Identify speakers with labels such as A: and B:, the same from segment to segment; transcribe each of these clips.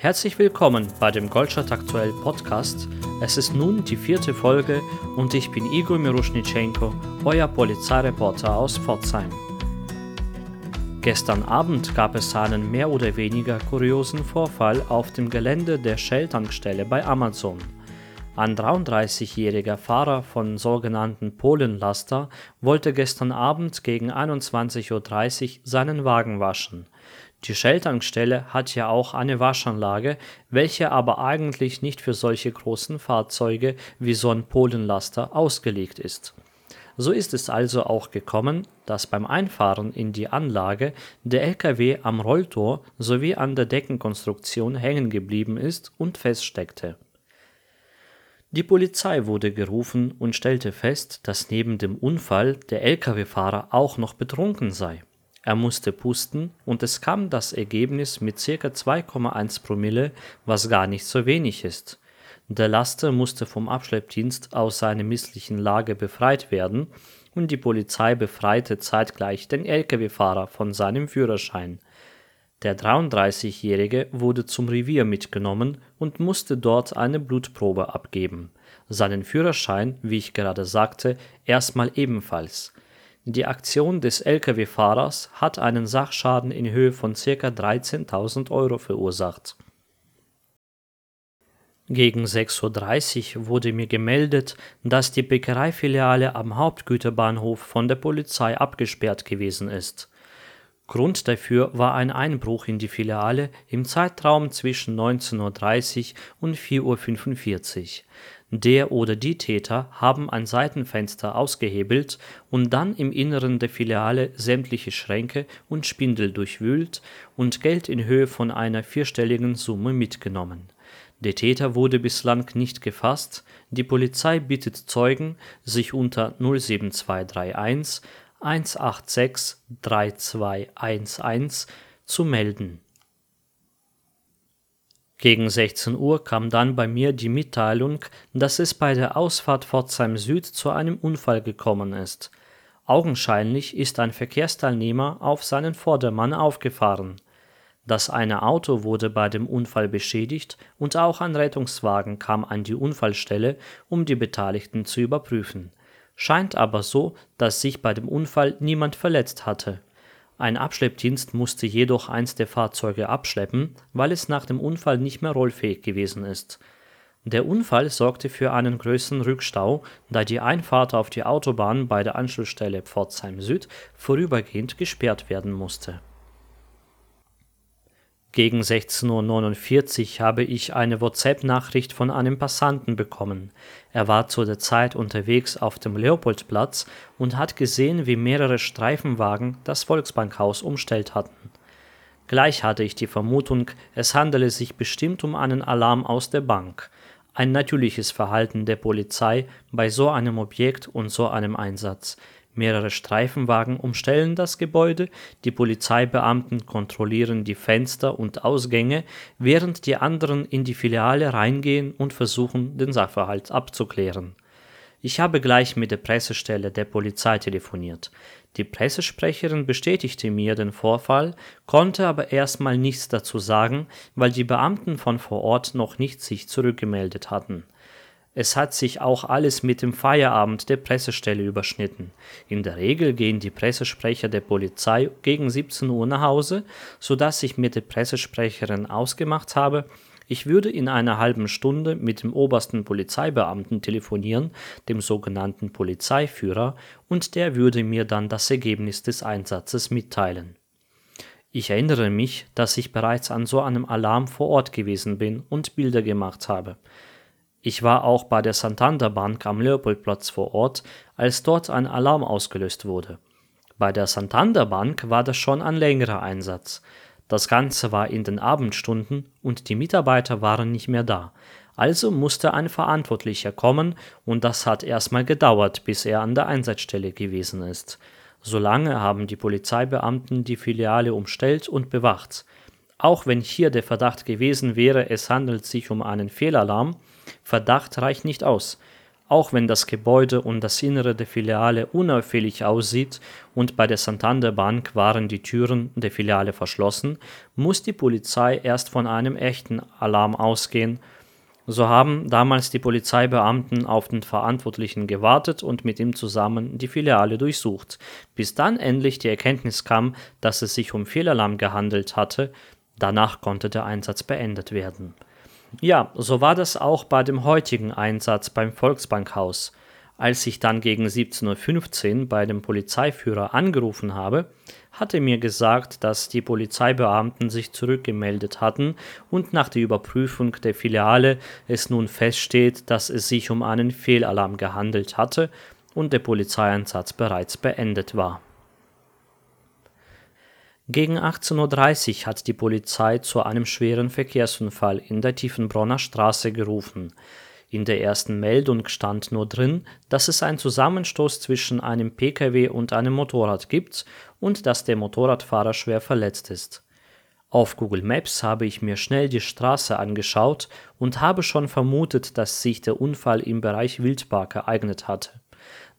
A: Herzlich willkommen bei dem Goldstadt Aktuell Podcast. Es ist nun die vierte Folge und ich bin Igor Miruschnitschenko, euer Polizeireporter aus Pforzheim. Gestern Abend gab es einen mehr oder weniger kuriosen Vorfall auf dem Gelände der Shell-Tankstelle bei Amazon. Ein 33-jähriger Fahrer von sogenannten Polenlaster wollte gestern Abend gegen 21.30 Uhr seinen Wagen waschen. Die Shell-Tankstelle hat ja auch eine Waschanlage, welche aber eigentlich nicht für solche großen Fahrzeuge wie so ein Polenlaster ausgelegt ist. So ist es also auch gekommen, dass beim Einfahren in die Anlage der LKW am Rolltor sowie an der Deckenkonstruktion hängen geblieben ist und feststeckte. Die Polizei wurde gerufen und stellte fest, dass neben dem Unfall der Lkw-Fahrer auch noch betrunken sei er musste pusten und es kam das Ergebnis mit ca. 2,1 Promille, was gar nicht so wenig ist. Der Laster musste vom Abschleppdienst aus seiner misslichen Lage befreit werden und die Polizei befreite zeitgleich den Lkw-Fahrer von seinem Führerschein. Der 33-Jährige wurde zum Revier mitgenommen und musste dort eine Blutprobe abgeben. Seinen Führerschein, wie ich gerade sagte, erstmal ebenfalls die Aktion des Lkw-Fahrers hat einen Sachschaden in Höhe von ca. 13.000 Euro verursacht. Gegen 6.30 Uhr wurde mir gemeldet, dass die Bäckereifiliale am Hauptgüterbahnhof von der Polizei abgesperrt gewesen ist. Grund dafür war ein Einbruch in die Filiale im Zeitraum zwischen 19.30 Uhr und 4.45 Uhr. Der oder die Täter haben ein Seitenfenster ausgehebelt und dann im Inneren der Filiale sämtliche Schränke und Spindel durchwühlt und Geld in Höhe von einer vierstelligen Summe mitgenommen. Der Täter wurde bislang nicht gefasst, die Polizei bittet Zeugen, sich unter 07231 186 3211 zu melden gegen 16 Uhr kam dann bei mir die Mitteilung, dass es bei der Ausfahrt Pforzheim Süd zu einem Unfall gekommen ist. Augenscheinlich ist ein Verkehrsteilnehmer auf seinen Vordermann aufgefahren. Das eine Auto wurde bei dem Unfall beschädigt und auch ein Rettungswagen kam an die Unfallstelle, um die Beteiligten zu überprüfen. Scheint aber so, dass sich bei dem Unfall niemand verletzt hatte ein Abschleppdienst musste jedoch eins der Fahrzeuge abschleppen, weil es nach dem Unfall nicht mehr rollfähig gewesen ist. Der Unfall sorgte für einen größeren Rückstau, da die Einfahrt auf die Autobahn bei der Anschlussstelle Pforzheim Süd vorübergehend gesperrt werden musste gegen 16.49 Uhr habe ich eine WhatsApp-Nachricht von einem Passanten bekommen. Er war zu der Zeit unterwegs auf dem Leopoldplatz und hat gesehen, wie mehrere Streifenwagen das Volksbankhaus umstellt hatten. Gleich hatte ich die Vermutung, es handele sich bestimmt um einen Alarm aus der Bank. Ein natürliches Verhalten der Polizei bei so einem Objekt und so einem Einsatz. Mehrere Streifenwagen umstellen das Gebäude, die Polizeibeamten kontrollieren die Fenster und Ausgänge, während die anderen in die Filiale reingehen und versuchen, den Sachverhalt abzuklären. Ich habe gleich mit der Pressestelle der Polizei telefoniert. Die Pressesprecherin bestätigte mir den Vorfall, konnte aber erstmal nichts dazu sagen, weil die Beamten von vor Ort noch nicht sich zurückgemeldet hatten es hat sich auch alles mit dem Feierabend der Pressestelle überschnitten. In der Regel gehen die Pressesprecher der Polizei gegen 17 Uhr nach Hause, so dass ich mit der Pressesprecherin ausgemacht habe, ich würde in einer halben Stunde mit dem obersten Polizeibeamten telefonieren, dem sogenannten Polizeiführer, und der würde mir dann das Ergebnis des Einsatzes mitteilen. Ich erinnere mich, dass ich bereits an so einem Alarm vor Ort gewesen bin und Bilder gemacht habe. Ich war auch bei der Santander Bank am Leopoldplatz vor Ort, als dort ein Alarm ausgelöst wurde. Bei der Santander Bank war das schon ein längerer Einsatz. Das Ganze war in den Abendstunden und die Mitarbeiter waren nicht mehr da. Also musste ein Verantwortlicher kommen und das hat erstmal gedauert, bis er an der Einsatzstelle gewesen ist. Solange haben die Polizeibeamten die Filiale umstellt und bewacht. Auch wenn hier der Verdacht gewesen wäre, es handelt sich um einen Fehlalarm, Verdacht reicht nicht aus. Auch wenn das Gebäude und das Innere der Filiale unauffällig aussieht und bei der Santander Bank waren die Türen der Filiale verschlossen, muss die Polizei erst von einem echten Alarm ausgehen. So haben damals die Polizeibeamten auf den Verantwortlichen gewartet und mit ihm zusammen die Filiale durchsucht, bis dann endlich die Erkenntnis kam, dass es sich um Fehlalarm gehandelt hatte. Danach konnte der Einsatz beendet werden ja, so war das auch bei dem heutigen Einsatz beim Volksbankhaus. Als ich dann gegen 17.15 Uhr bei dem Polizeiführer angerufen habe, hatte mir gesagt, dass die Polizeibeamten sich zurückgemeldet hatten und nach der Überprüfung der Filiale es nun feststeht, dass es sich um einen Fehlalarm gehandelt hatte und der Polizeieinsatz bereits beendet war. Gegen 18.30 Uhr hat die Polizei zu einem schweren Verkehrsunfall in der Tiefenbronner Straße gerufen. In der ersten Meldung stand nur drin, dass es einen Zusammenstoß zwischen einem Pkw und einem Motorrad gibt und dass der Motorradfahrer schwer verletzt ist. Auf Google Maps habe ich mir schnell die Straße angeschaut und habe schon vermutet, dass sich der Unfall im Bereich Wildpark ereignet hatte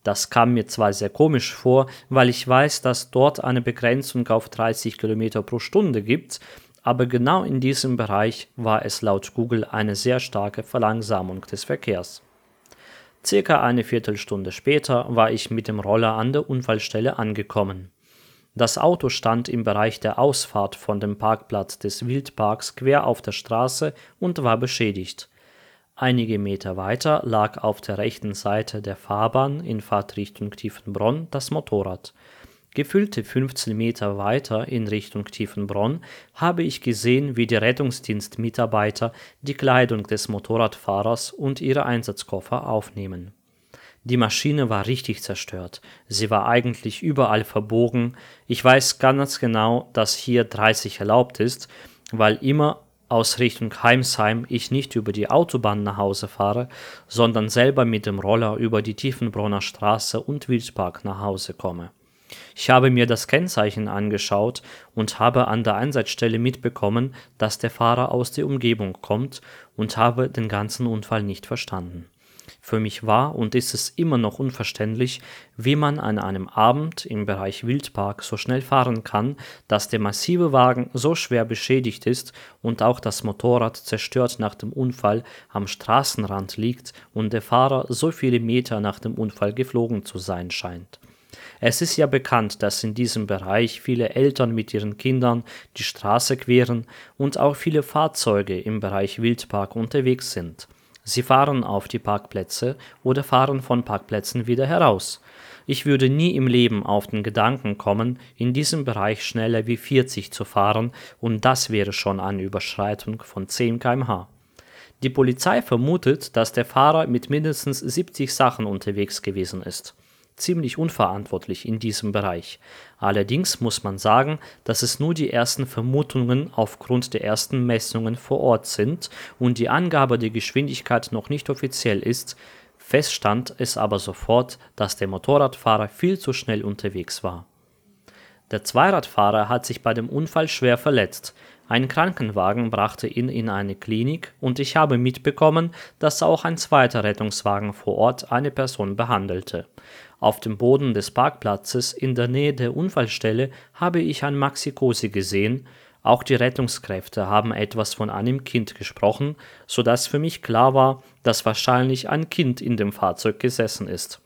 A: das kam mir zwar sehr komisch vor, weil ich weiß, dass dort eine Begrenzung auf 30 km pro Stunde gibt, aber genau in diesem Bereich war es laut Google eine sehr starke Verlangsamung des Verkehrs. Circa eine Viertelstunde später war ich mit dem Roller an der Unfallstelle angekommen. Das Auto stand im Bereich der Ausfahrt von dem Parkplatz des Wildparks quer auf der Straße und war beschädigt. Einige Meter weiter lag auf der rechten Seite der Fahrbahn in Fahrtrichtung Tiefenbronn das Motorrad. Gefühlte 15 Meter weiter in Richtung Tiefenbronn habe ich gesehen, wie die Rettungsdienstmitarbeiter die Kleidung des Motorradfahrers und ihre Einsatzkoffer aufnehmen. Die Maschine war richtig zerstört. Sie war eigentlich überall verbogen. Ich weiß ganz genau, dass hier 30 erlaubt ist, weil immer aus Richtung Heimsheim ich nicht über die Autobahn nach Hause fahre, sondern selber mit dem Roller über die Tiefenbronner Straße und Wildpark nach Hause komme. Ich habe mir das Kennzeichen angeschaut und habe an der Einsatzstelle mitbekommen, dass der Fahrer aus der Umgebung kommt und habe den ganzen Unfall nicht verstanden. Für mich war und ist es immer noch unverständlich, wie man an einem Abend im Bereich Wildpark so schnell fahren kann, dass der massive Wagen so schwer beschädigt ist und auch das Motorrad zerstört nach dem Unfall am Straßenrand liegt und der Fahrer so viele Meter nach dem Unfall geflogen zu sein scheint. Es ist ja bekannt, dass in diesem Bereich viele Eltern mit ihren Kindern die Straße queren und auch viele Fahrzeuge im Bereich Wildpark unterwegs sind. Sie fahren auf die Parkplätze oder fahren von Parkplätzen wieder heraus. Ich würde nie im Leben auf den Gedanken kommen, in diesem Bereich schneller wie 40 zu fahren, und das wäre schon eine Überschreitung von 10 km/h. Die Polizei vermutet, dass der Fahrer mit mindestens 70 Sachen unterwegs gewesen ist ziemlich unverantwortlich in diesem Bereich. Allerdings muss man sagen, dass es nur die ersten Vermutungen aufgrund der ersten Messungen vor Ort sind und die Angabe der Geschwindigkeit noch nicht offiziell ist, feststand es aber sofort, dass der Motorradfahrer viel zu schnell unterwegs war. Der Zweiradfahrer hat sich bei dem Unfall schwer verletzt. Ein Krankenwagen brachte ihn in eine Klinik und ich habe mitbekommen, dass auch ein zweiter Rettungswagen vor Ort eine Person behandelte. Auf dem Boden des Parkplatzes in der Nähe der Unfallstelle habe ich ein Maxi-Cosi gesehen, auch die Rettungskräfte haben etwas von einem Kind gesprochen, so dass für mich klar war, dass wahrscheinlich ein Kind in dem Fahrzeug gesessen ist.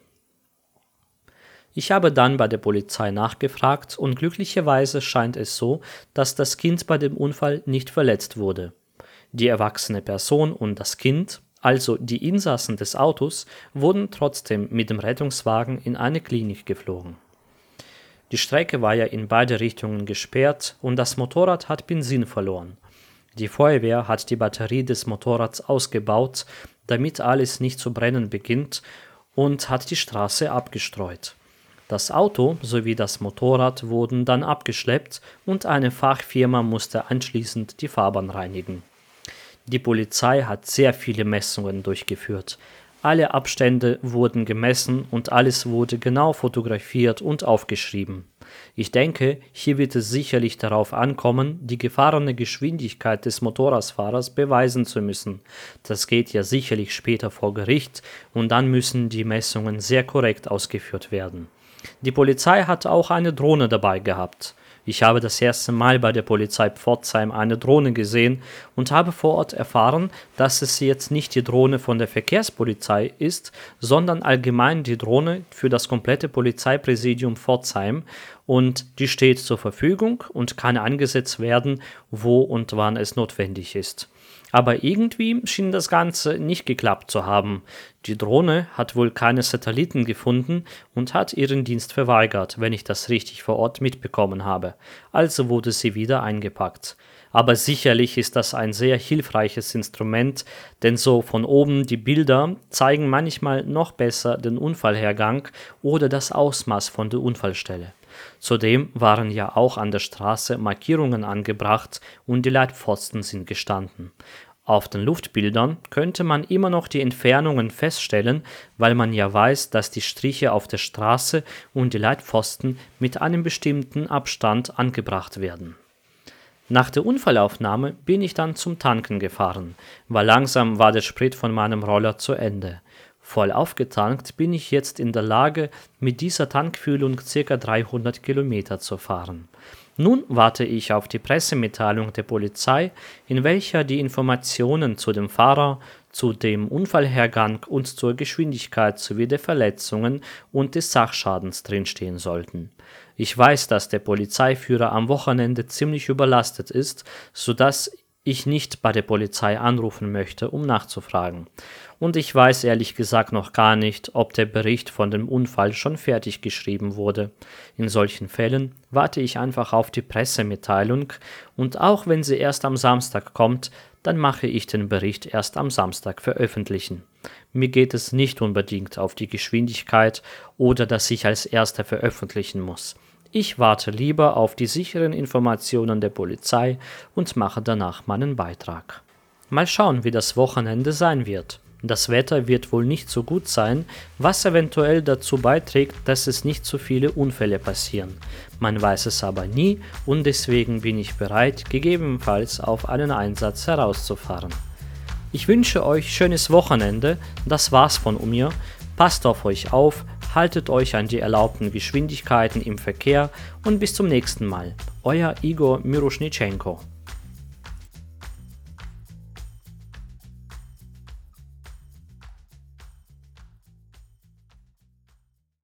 A: Ich habe dann bei der Polizei nachgefragt und glücklicherweise scheint es so, dass das Kind bei dem Unfall nicht verletzt wurde. Die erwachsene Person und das Kind also die Insassen des Autos wurden trotzdem mit dem Rettungswagen in eine Klinik geflogen. Die Strecke war ja in beide Richtungen gesperrt und das Motorrad hat Benzin verloren. Die Feuerwehr hat die Batterie des Motorrads ausgebaut, damit alles nicht zu brennen beginnt, und hat die Straße abgestreut. Das Auto sowie das Motorrad wurden dann abgeschleppt und eine Fachfirma musste anschließend die Fahrbahn reinigen. Die Polizei hat sehr viele Messungen durchgeführt. Alle Abstände wurden gemessen und alles wurde genau fotografiert und aufgeschrieben. Ich denke, hier wird es sicherlich darauf ankommen, die gefahrene Geschwindigkeit des Motorradfahrers beweisen zu müssen. Das geht ja sicherlich später vor Gericht und dann müssen die Messungen sehr korrekt ausgeführt werden. Die Polizei hat auch eine Drohne dabei gehabt. Ich habe das erste Mal bei der Polizei Pforzheim eine Drohne gesehen und habe vor Ort erfahren, dass es jetzt nicht die Drohne von der Verkehrspolizei ist, sondern allgemein die Drohne für das komplette Polizeipräsidium Pforzheim und die steht zur Verfügung und kann eingesetzt werden, wo und wann es notwendig ist. Aber irgendwie schien das Ganze nicht geklappt zu haben. Die Drohne hat wohl keine Satelliten gefunden und hat ihren Dienst verweigert, wenn ich das richtig vor Ort mitbekommen habe. Also wurde sie wieder eingepackt. Aber sicherlich ist das ein sehr hilfreiches Instrument, denn so von oben die Bilder zeigen manchmal noch besser den Unfallhergang oder das Ausmaß von der Unfallstelle. Zudem waren ja auch an der Straße Markierungen angebracht und die Leitpfosten sind gestanden. Auf den Luftbildern könnte man immer noch die Entfernungen feststellen, weil man ja weiß, dass die Striche auf der Straße und die Leitpfosten mit einem bestimmten Abstand angebracht werden. Nach der Unfallaufnahme bin ich dann zum Tanken gefahren, weil langsam war der Sprit von meinem Roller zu Ende. Voll aufgetankt bin ich jetzt in der Lage, mit dieser Tankfüllung ca. 300 Kilometer zu fahren. Nun warte ich auf die Pressemitteilung der Polizei, in welcher die Informationen zu dem Fahrer, zu dem Unfallhergang und zur Geschwindigkeit sowie der Verletzungen und des Sachschadens drinstehen sollten. Ich weiß, dass der Polizeiführer am Wochenende ziemlich überlastet ist, so dass ich nicht bei der Polizei anrufen möchte, um nachzufragen. Und ich weiß ehrlich gesagt noch gar nicht, ob der Bericht von dem Unfall schon fertig geschrieben wurde. In solchen Fällen warte ich einfach auf die Pressemitteilung und auch wenn sie erst am Samstag kommt, dann mache ich den Bericht erst am Samstag veröffentlichen. Mir geht es nicht unbedingt auf die Geschwindigkeit oder dass ich als erster veröffentlichen muss. Ich warte lieber auf die sicheren Informationen der Polizei und mache danach meinen Beitrag. Mal schauen, wie das Wochenende sein wird. Das Wetter wird wohl nicht so gut sein, was eventuell dazu beiträgt, dass es nicht so viele Unfälle passieren. Man weiß es aber nie und deswegen bin ich bereit, gegebenenfalls auf einen Einsatz herauszufahren. Ich wünsche euch schönes Wochenende, das war's von mir. Passt auf euch auf, haltet euch an die erlaubten Geschwindigkeiten im Verkehr und bis zum nächsten Mal. Euer Igor Miroschnitschenko.